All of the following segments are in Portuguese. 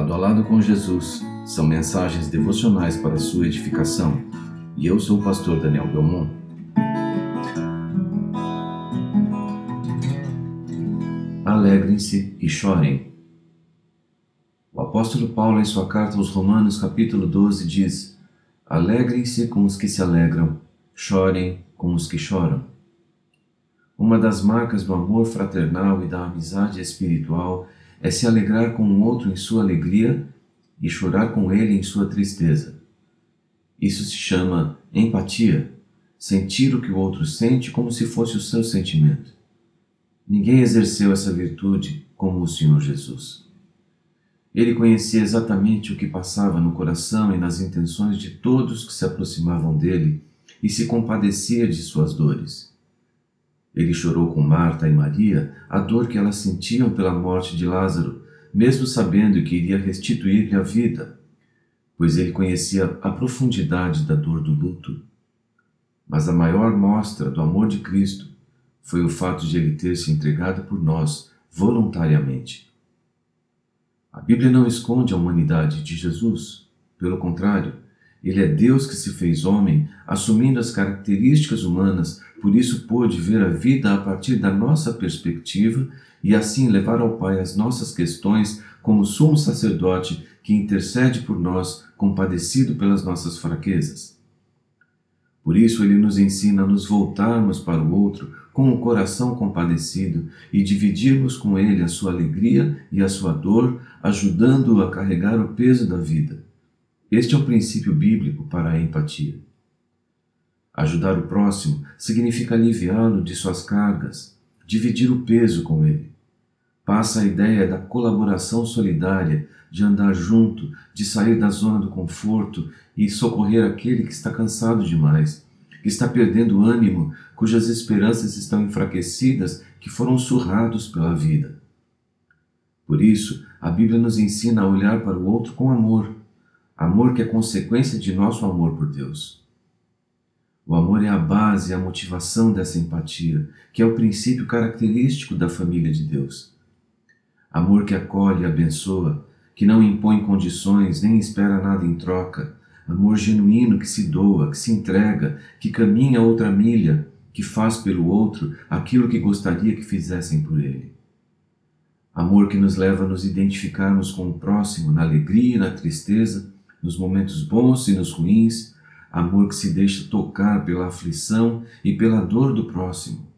Cafezinado com Jesus são mensagens devocionais para sua edificação e eu sou o pastor Daniel Belmont. Alegrem-se e chorem. O apóstolo Paulo, em sua carta aos Romanos, capítulo 12, diz: Alegrem-se com os que se alegram, chorem com os que choram. Uma das marcas do amor fraternal e da amizade espiritual é se alegrar com o outro em sua alegria e chorar com ele em sua tristeza. Isso se chama empatia, sentir o que o outro sente como se fosse o seu sentimento. Ninguém exerceu essa virtude como o Senhor Jesus. Ele conhecia exatamente o que passava no coração e nas intenções de todos que se aproximavam dele e se compadecia de suas dores. Ele chorou com Marta e Maria a dor que elas sentiam pela morte de Lázaro, mesmo sabendo que iria restituir-lhe a vida, pois ele conhecia a profundidade da dor do luto. Mas a maior mostra do amor de Cristo foi o fato de ele ter se entregado por nós voluntariamente. A Bíblia não esconde a humanidade de Jesus, pelo contrário, ele é Deus que se fez homem, assumindo as características humanas, por isso pôde ver a vida a partir da nossa perspectiva e assim levar ao Pai as nossas questões como sumo sacerdote que intercede por nós, compadecido pelas nossas fraquezas. Por isso ele nos ensina a nos voltarmos para o outro com o coração compadecido e dividirmos com ele a sua alegria e a sua dor, ajudando-o a carregar o peso da vida. Este é o princípio bíblico para a empatia. Ajudar o próximo significa aliviá-lo de suas cargas, dividir o peso com ele. Passa a ideia da colaboração solidária, de andar junto, de sair da zona do conforto e socorrer aquele que está cansado demais, que está perdendo ânimo, cujas esperanças estão enfraquecidas, que foram surrados pela vida. Por isso, a Bíblia nos ensina a olhar para o outro com amor Amor que é consequência de nosso amor por Deus. O amor é a base e a motivação dessa empatia, que é o princípio característico da família de Deus. Amor que acolhe e abençoa, que não impõe condições nem espera nada em troca. Amor genuíno que se doa, que se entrega, que caminha outra milha, que faz pelo outro aquilo que gostaria que fizessem por ele. Amor que nos leva a nos identificarmos com o próximo na alegria e na tristeza, nos momentos bons e nos ruins, amor que se deixa tocar pela aflição e pela dor do próximo,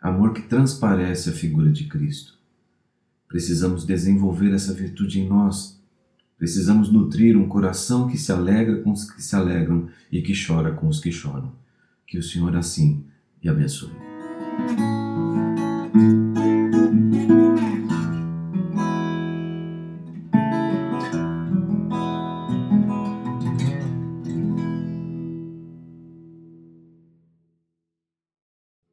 amor que transparece a figura de Cristo. Precisamos desenvolver essa virtude em nós. Precisamos nutrir um coração que se alegra com os que se alegram e que chora com os que choram. Que o Senhor assim lhe abençoe.